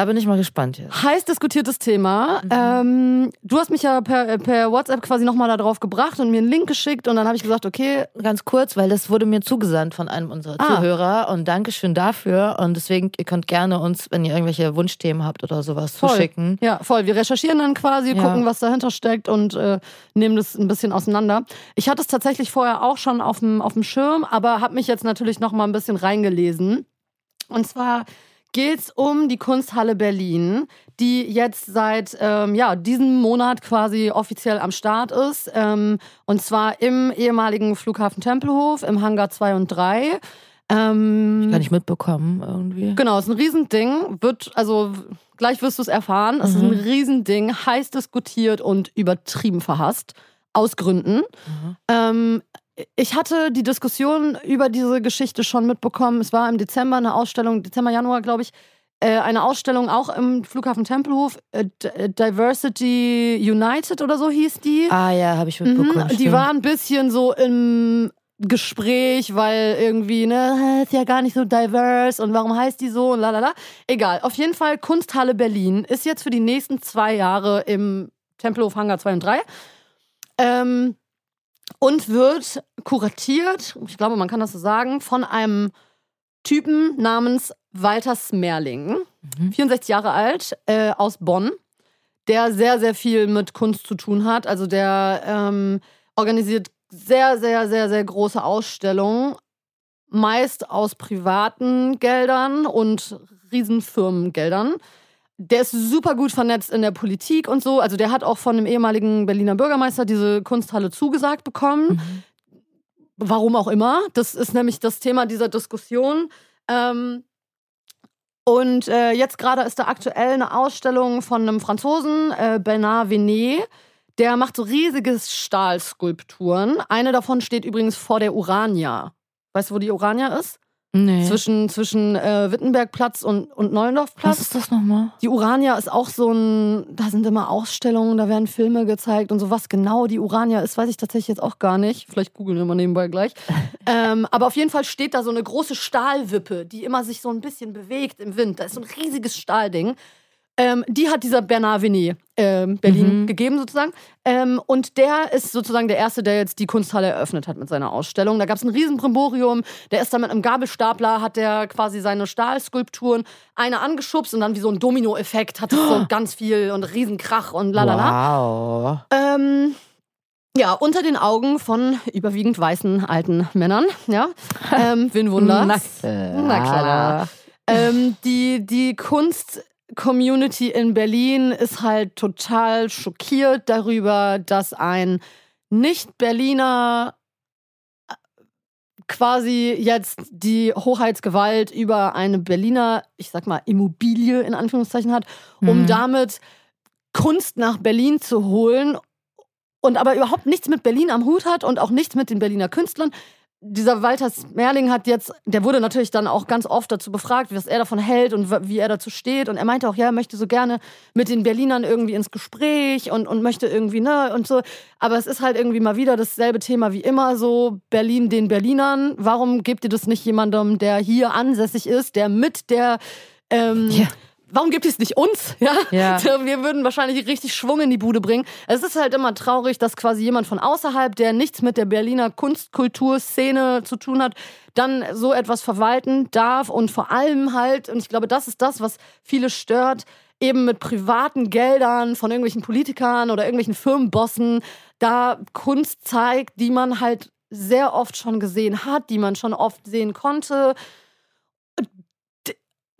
Da bin ich mal gespannt jetzt. Heiß diskutiertes Thema. Ähm, du hast mich ja per, per WhatsApp quasi nochmal da drauf gebracht und mir einen Link geschickt und dann habe ich gesagt, okay, Ganz kurz, weil das wurde mir zugesandt von einem unserer Ah. Zuhörer und Dankeschön dafür. Und deswegen, ihr könnt gerne uns, wenn ihr irgendwelche Wunschthemen habt oder sowas, Voll. zuschicken. Ja, voll. Wir recherchieren dann quasi, Ja. gucken, was dahinter steckt und äh, nehmen das ein bisschen auseinander. Ich hatte es tatsächlich vorher auch schon auf dem, Schirm, aber habe mich jetzt natürlich noch mal ein bisschen reingelesen. Und zwar geht es um die Kunsthalle Berlin, die jetzt seit ähm, ja, diesem Monat quasi offiziell am Start ist. Ähm, und zwar im ehemaligen Flughafen Tempelhof, im Hangar 2 und 3. Ähm, Kann ich mitbekommen irgendwie. Genau, ist ein Riesending. Wird, also gleich wirst du es erfahren. Es ist ein Mhm. Riesending, heiß diskutiert und übertrieben verhasst. Aus Gründen. Mhm. Ähm, ich hatte die Diskussion über diese Geschichte schon mitbekommen. Es war im Dezember eine Ausstellung, Dezember, Januar, glaube ich, äh, eine Ausstellung auch im Flughafen Tempelhof. Äh, D- Diversity United oder so hieß die. Ah ja, habe ich mitbekommen. Mhm, die war ein bisschen so im Gespräch, weil irgendwie, ne, ist ja gar nicht so diverse und warum heißt die so und lalala. Egal, auf jeden Fall, Kunsthalle Berlin ist jetzt für die nächsten zwei Jahre im Tempelhof Hangar 2 und 3 ähm, und wird kuratiert, ich glaube, man kann das so sagen, von einem Typen namens Walter Smerling, Mhm. 64 Jahre alt, äh, aus Bonn, der sehr, sehr viel mit Kunst zu tun hat. Also der ähm, organisiert sehr, sehr, sehr, sehr große Ausstellungen, meist aus privaten Geldern und Riesenfirmengeldern. Der ist super gut vernetzt in der Politik und so. Also der hat auch von dem ehemaligen Berliner Bürgermeister diese Kunsthalle zugesagt bekommen. Mhm. Warum auch immer. Das ist nämlich das Thema dieser Diskussion. Ähm, und äh, jetzt gerade ist da aktuell eine Ausstellung von einem Franzosen, äh, Bernard Venet. Der macht so riesige Stahlskulpturen. Eine davon steht übrigens vor der Urania. Weißt du, wo die Urania ist? Nee. Zwischen, zwischen äh, Wittenbergplatz und, und Neulendorfplatz. Was ist das nochmal? Die Urania ist auch so ein, da sind immer Ausstellungen, da werden Filme gezeigt und so. Was genau die Urania ist, weiß ich tatsächlich jetzt auch gar nicht. Vielleicht googeln wir mal nebenbei gleich. [laughs] ähm, aber auf jeden Fall steht da so eine große Stahlwippe, die immer sich so ein bisschen bewegt im Wind. Da ist so ein riesiges Stahlding. Ähm, die hat dieser Bernard Venet ähm, Berlin Mhm. gegeben sozusagen. Ähm, und der ist sozusagen der Erste, der jetzt die Kunsthalle eröffnet hat mit seiner Ausstellung. Da gab es ein riesen Brimborium. Der ist dann mit einem Gabelstapler, hat der quasi seine Stahlskulpturen eine angeschubst und dann wie so ein Dominoeffekt hat es so ganz viel und Riesenkrach und lalala. Wow. Ähm, ja, unter den Augen von überwiegend weißen alten Männern, ja. [laughs] Ähm, wen wundert? Na klar. Na klar. Ähm, die, die Kunst-Community in Berlin ist halt total schockiert darüber, dass ein Nicht-Berliner äh, quasi jetzt die Hoheitsgewalt über eine Berliner, ich sag mal, Immobilie in Anführungszeichen hat, um Mhm. damit Kunst nach Berlin zu holen und aber überhaupt nichts mit Berlin am Hut hat und auch nichts mit den Berliner Künstlern. Dieser Walter Smerling hat jetzt, der wurde natürlich dann auch ganz oft dazu befragt, was er davon hält und wie er dazu steht. Und er meinte auch, ja, er möchte so gerne mit den Berlinern irgendwie ins Gespräch und, und möchte irgendwie, ne, und so. Aber es ist halt irgendwie mal wieder dasselbe Thema wie immer so, Berlin den Berlinern. Warum gebt ihr das nicht jemandem, der hier ansässig ist, der mit der, ähm, Ja. Warum gibt es nicht uns? [laughs] Ja? Ja. [laughs] Wir würden wahrscheinlich richtig Schwung in die Bude bringen. Es ist halt immer traurig, dass quasi jemand von außerhalb, der nichts mit der Berliner Kunstkulturszene zu tun hat, dann so etwas verwalten darf und vor allem halt, und ich glaube, das ist das, was viele stört, eben mit privaten Geldern von irgendwelchen Politikern oder irgendwelchen Firmenbossen da Kunst zeigt, die man halt sehr oft schon gesehen hat, die man schon oft sehen konnte.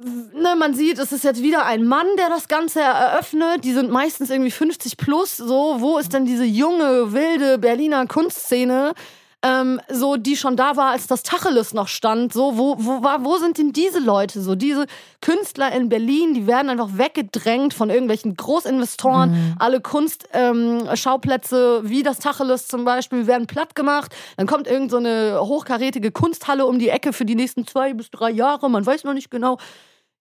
Ne, man sieht, es ist jetzt wieder ein Mann, der das Ganze eröffnet. Die sind meistens irgendwie 50 plus. So, wo ist denn diese junge, wilde Berliner Kunstszene? ähm, so die schon da war, als das Tacheles noch stand. So, wo, wo, war, wo sind denn diese Leute? So, diese Künstler in Berlin, die werden einfach weggedrängt von irgendwelchen Großinvestoren. Mhm. Alle Kunstschauplätze, ähm, wie das Tacheles zum Beispiel, werden platt gemacht. Dann kommt irgendeine so hochkarätige Kunsthalle um die Ecke für die nächsten zwei bis drei Jahre. Man weiß noch nicht genau.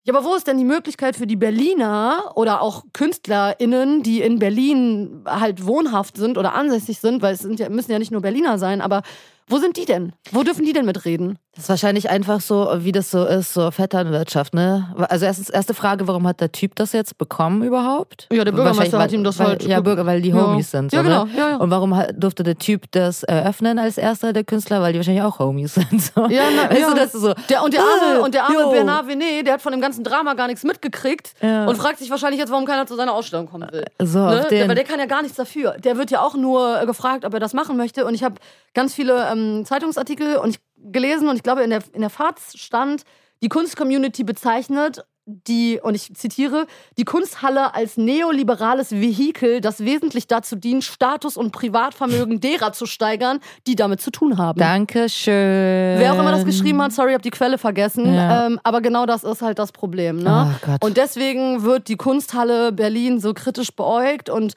Ja, aber wo ist denn die Möglichkeit für die Berliner oder auch KünstlerInnen, die in Berlin halt wohnhaft sind oder ansässig sind, weil es sind ja, müssen ja nicht nur Berliner sein, aber wo sind die denn? Wo dürfen die denn mitreden? Das ist wahrscheinlich einfach so, wie das so ist, so Vetternwirtschaft, ne? Also erstens, erste Frage, warum hat der Typ das jetzt bekommen überhaupt? Ja, der Bürgermeister hat ihm das weil, halt. Ja, Bürger, weil die Homies ja. sind. So, ja, genau. Ne? Ja, ja. Und warum durfte der Typ das eröffnen als erster der Künstler? Weil die wahrscheinlich auch Homies [laughs] sind. So. Ja, na, weißt ja. Du, das ist so, der, und der arme, äh, und der arme yo. Bernard Venet, der hat von dem ganzen Drama gar nichts mitgekriegt und fragt sich wahrscheinlich jetzt, warum keiner zu seiner Ausstellung kommen will. So, Ne? Der, weil der kann ja gar nichts dafür. Der wird ja auch nur äh, gefragt, ob er das machen möchte. Und ich habe ganz viele ähm, Zeitungsartikel und ich gelesen und ich glaube in der, in der FAZ stand, die Kunstcommunity bezeichnet die, und ich zitiere, die Kunsthalle als neoliberales Vehikel, das wesentlich dazu dient, Status und Privatvermögen derer zu steigern, die damit zu tun haben. Dankeschön. Wer auch immer das geschrieben hat, sorry, hab die Quelle vergessen. Ja. Ähm, aber genau das ist halt das Problem. Ne? Oh. Und deswegen wird die Kunsthalle Berlin so kritisch beäugt und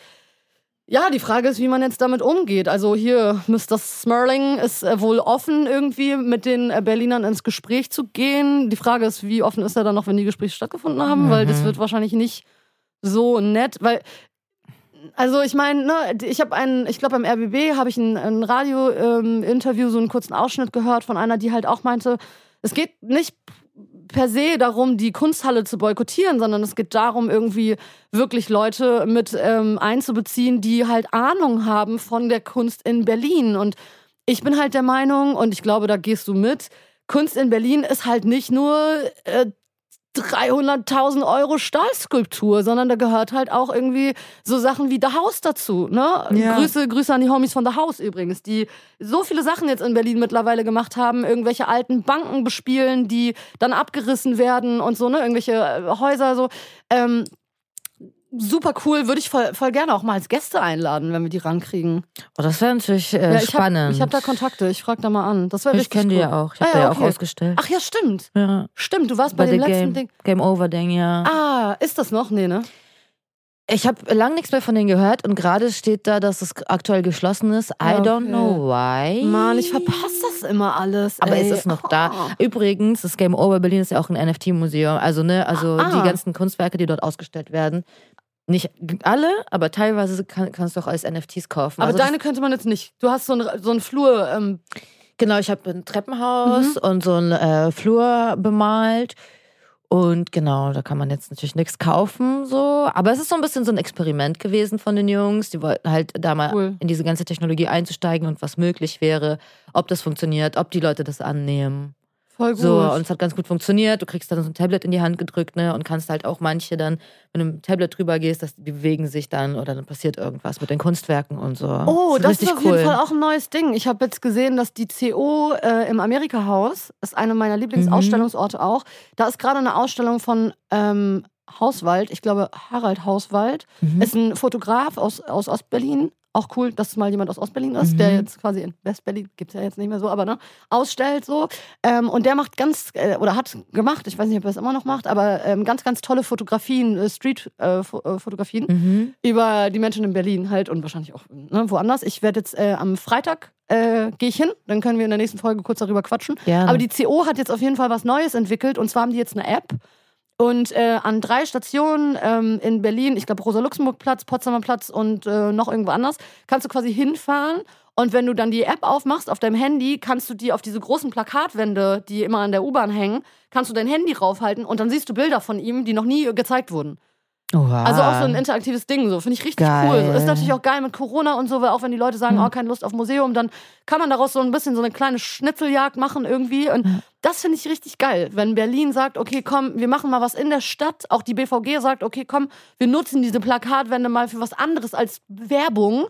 ja, die Frage ist, wie man jetzt damit umgeht. Also hier, Mr. Smerling ist äh, wohl offen, irgendwie mit den äh, Berlinern ins Gespräch zu gehen. Die Frage ist, wie offen ist er dann noch, wenn die Gespräche stattgefunden haben? Weil das wird wahrscheinlich nicht so nett, weil also ich meine, ne, ich habe einen, ich glaube beim RBB habe ich ein, ein Radio-Interview, so einen kurzen Ausschnitt gehört von einer, die halt auch meinte, es geht nicht per se darum, die Kunsthalle zu boykottieren, sondern es geht darum, irgendwie wirklich Leute mit ähm, einzubeziehen, die halt Ahnung haben von der Kunst in Berlin. Und ich bin halt der Meinung, und ich glaube, da gehst du mit, Kunst in Berlin ist halt nicht nur äh, 300.000 Euro Stahlskulptur, sondern da gehört halt auch irgendwie so Sachen wie The House dazu. Ne? Ja. Grüße, Grüße an die Homies von The House übrigens, die so viele Sachen jetzt in Berlin mittlerweile gemacht haben, irgendwelche alten Banken bespielen, die dann abgerissen werden und so, ne? irgendwelche äh, Häuser so. Ähm, super cool, würde ich voll, voll gerne auch mal als Gäste einladen, wenn wir die rankriegen. Oh, das wäre natürlich äh, Ja, ich hab- spannend. Ich habe da Kontakte, ich frage da mal an. Das wäre Ich kenne die cool. ja auch. Ich habe Ah, da ja, ja auch okay. ausgestellt. Ach ja, stimmt. ja. Stimmt, du warst bei, Bei dem letzten Game, Ding. Game Over Ding, ja. Ah, ist das noch? Nee, ne? Ich habe lang nichts mehr von denen gehört und gerade steht da, dass es aktuell geschlossen ist. I Ja, don't okay. know why. Mann, ich verpasse das immer alles. Aber ey. es ist noch da. Oh. Übrigens, das Game Over Berlin ist ja auch ein NFT-Museum. Also, ne, also Ah. die ganzen Kunstwerke, die dort ausgestellt werden. Nicht alle, aber teilweise kann, kannst du auch als NFTs kaufen. Aber also deine könnte man jetzt nicht. Du hast so einen so Flur. Ähm, genau, ich habe ein Treppenhaus Mhm. und so einen äh, Flur bemalt. Und genau, da kann man jetzt natürlich nichts kaufen, so. Aber es ist so ein bisschen so ein Experiment gewesen von den Jungs. Die wollten halt da mal Cool. in diese ganze Technologie einzusteigen und was möglich wäre, ob das funktioniert, ob die Leute das annehmen. Voll gut. So, und es hat ganz gut funktioniert. Du kriegst dann so ein Tablet in die Hand gedrückt, ne? Und kannst halt auch manche dann, wenn du mit dem Tablet drüber gehst, dass die bewegen sich dann oder dann passiert irgendwas mit den Kunstwerken und so. Oh, das richtig ist auf jeden Fall auch ein neues Ding. Ich habe jetzt gesehen, dass die CO äh, im Amerika-Haus, ist eine meiner Lieblingsausstellungsorte auch, da ist gerade eine Ausstellung von ähm, Hauswald, ich glaube Harald Hauswald, Mhm. ist ein Fotograf aus, aus Ostberlin. Auch cool, dass mal jemand aus Ostberlin ist, Mhm. der jetzt quasi in Westberlin, gibt's ja jetzt nicht mehr so, aber ne, ausstellt so. Ähm, und der macht ganz, äh, oder hat gemacht, ich weiß nicht, ob er es immer noch macht, aber ähm, ganz, ganz tolle Fotografien, äh, Street-Fotografien Mhm. über die Menschen in Berlin halt und wahrscheinlich auch ne, woanders. Ich werde jetzt äh, am Freitag äh, gehe ich hin, dann können wir in der nächsten Folge kurz darüber quatschen. Gerne. Aber die CO hat jetzt auf jeden Fall was Neues entwickelt und zwar haben die jetzt eine App und äh, an drei Stationen ähm, in Berlin, ich glaube Rosa-Luxemburg-Platz, Potsdamer Platz und äh, noch irgendwo anders, kannst du quasi hinfahren und wenn du dann die App aufmachst auf deinem Handy, kannst du die auf diese großen Plakatwände, die immer an der U-Bahn hängen, kannst du dein Handy raufhalten und dann siehst du Bilder von ihm, die noch nie gezeigt wurden. Oha. Also auch so ein interaktives Ding, so finde ich richtig Geil. cool. Ist natürlich auch geil mit Corona und so, weil auch wenn die Leute sagen, Hm. oh, keine Lust auf Museum, dann kann man daraus so ein bisschen so eine kleine Schnitzeljagd machen irgendwie. Und das finde ich richtig geil. Wenn Berlin sagt, okay, komm, wir machen mal was in der Stadt. Auch die BVG sagt, okay, komm, wir nutzen diese Plakatwände mal für was anderes als Werbung,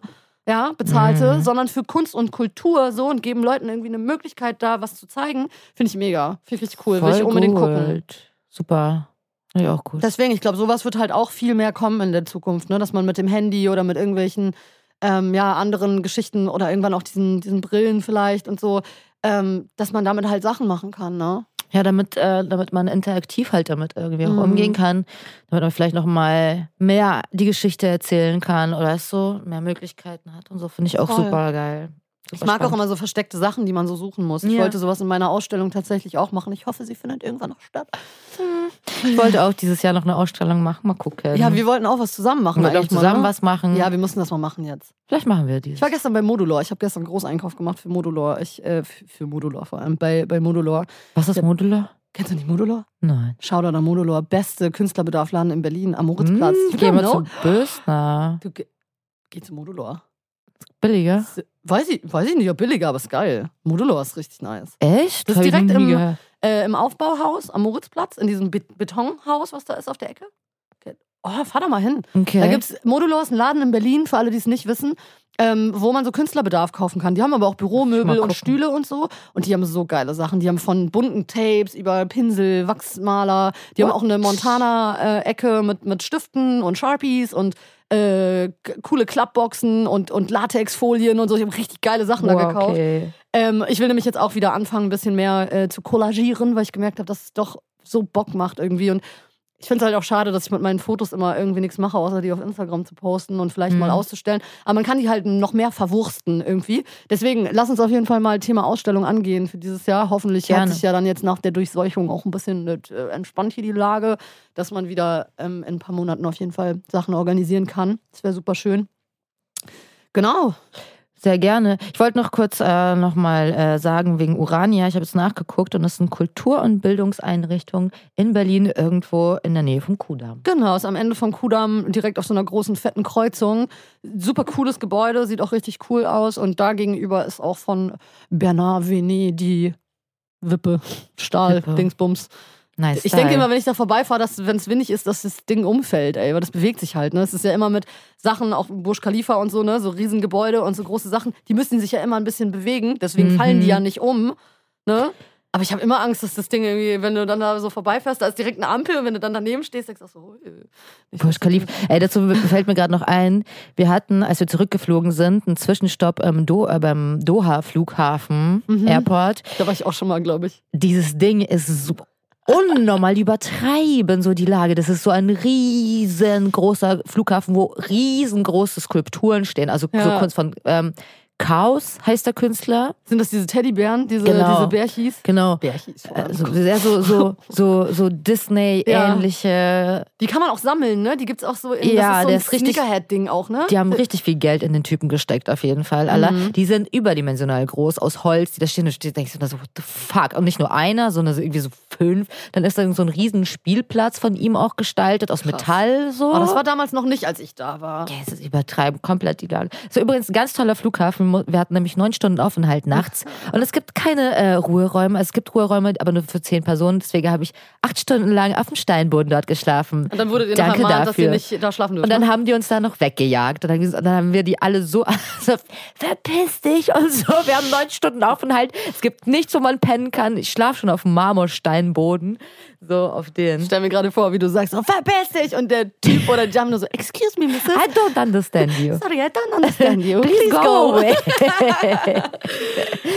ja, bezahlte, Mhm. sondern für Kunst und Kultur so und geben Leuten irgendwie eine Möglichkeit, da was zu zeigen. Finde ich mega. Finde ich richtig cool. Will ich Voll unbedingt gut. gucken. Super. Ja, auch gut. Deswegen, ich glaube, sowas wird halt auch viel mehr kommen in der Zukunft, ne? dass man mit dem Handy oder mit irgendwelchen ähm, ja, anderen Geschichten oder irgendwann auch diesen, diesen Brillen vielleicht und so, ähm, dass man damit halt Sachen machen kann. Ne? Ja, damit, äh, damit man interaktiv halt damit irgendwie auch Mhm. umgehen kann, damit man vielleicht noch mal mehr die Geschichte erzählen kann oder so mehr Möglichkeiten hat und so finde ich auch Voll. super geil. Ich mag auch immer so versteckte Sachen, die man so suchen muss. Ich Ja. wollte sowas in meiner Ausstellung tatsächlich auch machen. Ich hoffe, sie findet irgendwann noch statt. Ich wollte auch dieses Jahr noch eine Ausstellung machen, mal gucken. Ja, wir wollten auch was zusammen machen. wir wollten eigentlich mal, zusammen ne? was machen. Ja, wir müssen das mal machen jetzt. Vielleicht machen wir dies. Ich war gestern bei Modulor. Ich habe gestern einen Großeinkauf gemacht für Modulor. Ich, äh, für Modulor vor allem. Bei, bei Modulor. Was ist Modular? Kennst du nicht Modulor? Nein. Shoutout an Modulor. Beste Künstlerbedarfladen in Berlin am Moritzplatz. Hm, gehen wir don't zu. Bösner. Du, ge- geh zu Modulor. Billiger? Weiß ich, weiß ich nicht, ob billiger, aber ist geil. Modulor ist richtig nice. Echt? Das ist direkt im-. Äh, Im Aufbauhaus am Moritzplatz, in diesem Be Betonhaus, was da ist auf der Ecke. Oh, fahr da mal hin. Okay. Da gibt's Modulor ist ein Laden in Berlin, für alle, die es nicht wissen, ähm, wo man so Künstlerbedarf kaufen kann. Die haben aber auch Büromöbel und. Stühle und so. Und die haben so geile Sachen. Die haben von bunten Tapes über Pinsel, Wachsmaler. Die haben What? auch eine Montana-Ecke mit, mit Stiften und Sharpies und äh, coole Klappboxen und, und Latexfolien und so. Ich habe richtig geile Sachen da Wow, gekauft. okay. Ähm, ich will nämlich jetzt auch wieder anfangen, ein bisschen mehr äh, zu kollagieren, weil ich gemerkt habe, dass es doch so Bock macht irgendwie. Und ich finde es halt auch schade, dass ich mit meinen Fotos immer irgendwie nichts mache, außer die auf Instagram zu posten und vielleicht Mhm. mal auszustellen. Aber man kann die halt noch mehr verwursten irgendwie. Deswegen lass uns auf jeden Fall mal Thema Ausstellung angehen für dieses Jahr. Hoffentlich hat Gerne. sich ja dann jetzt nach der Durchseuchung auch ein bisschen äh, entspannt hier die Lage, dass man wieder ähm, in ein paar Monaten auf jeden Fall Sachen organisieren kann. Das wäre super schön. Genau. Sehr gerne. Ich wollte noch kurz äh, nochmal äh, sagen, wegen Urania, ich habe jetzt nachgeguckt und das sind Kultur- und Bildungseinrichtungen in Berlin irgendwo in der Nähe vom Kudamm. Genau, ist am Ende vom Kudamm direkt auf so einer großen fetten Kreuzung. Super cooles Gebäude, sieht auch richtig cool aus. Und da gegenüber ist auch von Bernard Venet die Wippe, Stahl, Wippe. Dingsbums. Nice. Ich Style. denke immer, wenn ich da vorbeifahre, dass, wenn es windig ist, dass das Ding umfällt, ey, weil das bewegt sich halt. Ne? Es ist ja immer mit Sachen, auch Burj Khalifa und so, ne, so Riesengebäude und so große Sachen, die müssen sich ja immer ein bisschen bewegen, deswegen Mhm. fallen die ja nicht um. Ne? Aber ich habe immer Angst, dass das Ding irgendwie, wenn du dann da so vorbeifährst, da ist direkt eine Ampel und wenn du dann daneben stehst, denkst du auch so, nicht, Burj Khalifa. Ey, dazu fällt mir gerade noch ein, wir hatten, als wir zurückgeflogen sind, einen Zwischenstopp im Do äh, beim Doha-Flughafen, Mhm. Airport. Da war ich auch schon mal, glaube ich. Dieses Ding ist so unnormal übertreiben, so die Lage. Das ist so ein riesengroßer Flughafen, wo riesengroße Skulpturen stehen. Also so Ja. Kunst von ähm, Chaos heißt der Künstler. Sind das diese Teddybären, diese, Genau. diese Bärchis? Genau. Bärchis. Also sehr so, so, so, so Disney-ähnliche. Die kann man auch sammeln, ne? Die gibt's auch so in Ja, das ist so ein richtig- Sneakerhead-Ding auch, ne? Die haben richtig viel Geld in den Typen gesteckt, auf jeden Fall. Alle. Mhm. Die sind überdimensional groß, aus Holz, die da stehen. Und du denkst dir so, what the fuck? Und nicht nur einer, sondern so irgendwie so fünf. Dann ist da so ein riesen Spielplatz von ihm auch gestaltet, aus Krass. Metall so. Oh, das war damals noch nicht, als ich da war. Ja, es ist übertreiben, komplett Lage. So übrigens ein ganz toller Flughafen. Wir hatten nämlich neun Stunden Aufenthalt nachts. Und es gibt keine äh, Ruheräume. Es gibt Ruheräume, aber nur für zehn Personen. Deswegen habe ich acht Stunden lang auf dem Steinboden dort geschlafen. Und dann wurde noch Danke ermahnt, dass ihr nicht da schlafen dürft. Und dann ne? haben die uns da noch weggejagt. Und dann, ges- dann haben wir die alle so, [laughs] so, verpiss dich und so. Wir haben neun Stunden Aufenthalt. Es gibt nichts, wo man pennen kann. Ich schlafe schon auf dem Marmorsteinboden. So auf den. Ich stell mir gerade vor, wie du sagst, oh, verpiss dich! Und der Typ oder haben nur so, excuse me, Mrs. I don't understand you. Sorry, I don't understand you. [laughs] Please, go, away.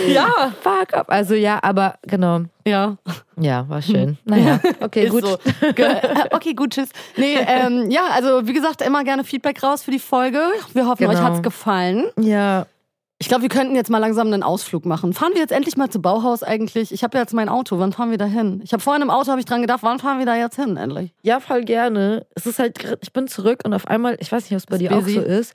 Ja, Fuck up. Also ja, aber genau. ja. Ja, war schön. [laughs] Naja, okay, gut. So. [laughs] Okay, gut, tschüss. Nee, [laughs] ähm, ja, also wie gesagt, immer gerne Feedback raus für die Folge. Wir hoffen, Genau. euch hat's gefallen. Ja, Ich glaube, wir könnten jetzt mal langsam einen Ausflug machen. Fahren wir jetzt endlich mal zu Bauhaus eigentlich? Ich habe ja jetzt mein Auto. Wann fahren wir da hin? Ich habe vorhin im Auto habe ich dran gedacht, wann fahren wir da jetzt hin endlich? ja, voll gerne. Es ist halt, ich bin zurück und auf einmal, ich weiß nicht, ob es bei dir auch busy. so ist.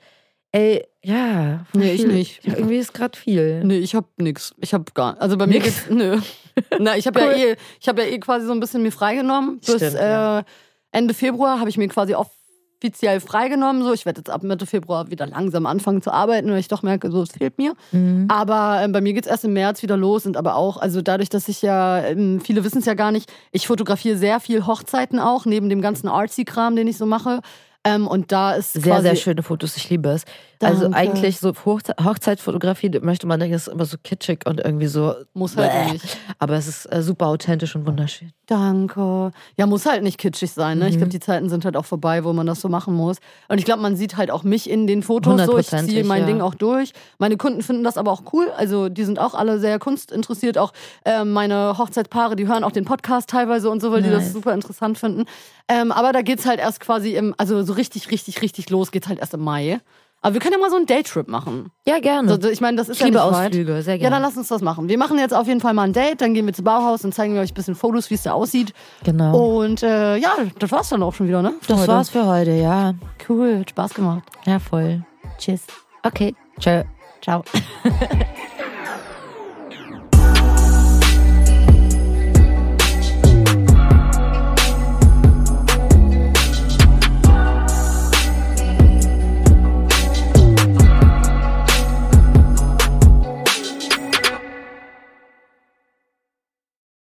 Ey, ja. Nee, ich nicht. Ja, irgendwie ist gerade viel. Nee, ich habe nix. Ich habe gar Also bei mir Nix? geht's nö. [laughs] Na, ich habe Cool. ja eh ich habe ja eh quasi so ein bisschen mir freigenommen bis Stimmt, äh. Ende Februar habe ich mir quasi offiziell freigenommen. So, ich werde jetzt ab Mitte Februar wieder langsam anfangen zu arbeiten, weil ich doch merke, so es fehlt mir. Mhm. Aber ähm, bei mir geht's erst im März wieder los und aber auch, also dadurch, dass ich ja, ähm, viele wissen es ja gar nicht, ich fotografiere sehr viel Hochzeiten auch, neben dem ganzen Artsy-Kram, den ich so mache. Ähm, und da ist Sehr, sehr schöne Fotos, ich liebe es. Also Danke. eigentlich so Hochze Hochzeitsfotografie, möchte man denken, ist immer so kitschig und irgendwie so. Muss halt bäh. nicht. Aber es ist äh, super authentisch und wunderschön. Danke. Ja, muss halt nicht kitschig sein. Ne? Ich Mhm. glaube, die Zeiten sind halt auch vorbei, wo man das so machen muss. Und ich glaube, man sieht halt auch mich in den Fotos so. Ich ziehe mein ja. Ding auch durch. Meine Kunden finden das aber auch cool. Also die sind auch alle sehr kunstinteressiert. Auch ähm, meine Hochzeitspaare, die hören auch den Podcast teilweise und so, weil die das Nice. super interessant finden. Ähm, aber da geht's halt erst quasi im, also so richtig, richtig, richtig los geht's halt erst im Mai. Aber wir können ja mal so einen Daytrip machen. Ja, gerne. So, ich meine, das ist ich ja liebe weit. Ausflüge, sehr Ja, gerne. dann lass uns das machen. Wir machen jetzt auf jeden Fall mal ein Date, dann gehen wir zu Bauhaus und zeigen wir euch ein bisschen Fotos, wie es da aussieht. genau. Und äh, ja, das war's dann auch schon wieder, ne? Für das heute. war's für heute, ja. Cool, hat Spaß gemacht. Ja, voll. Tschüss. Okay. Tschö. Ciao. [laughs]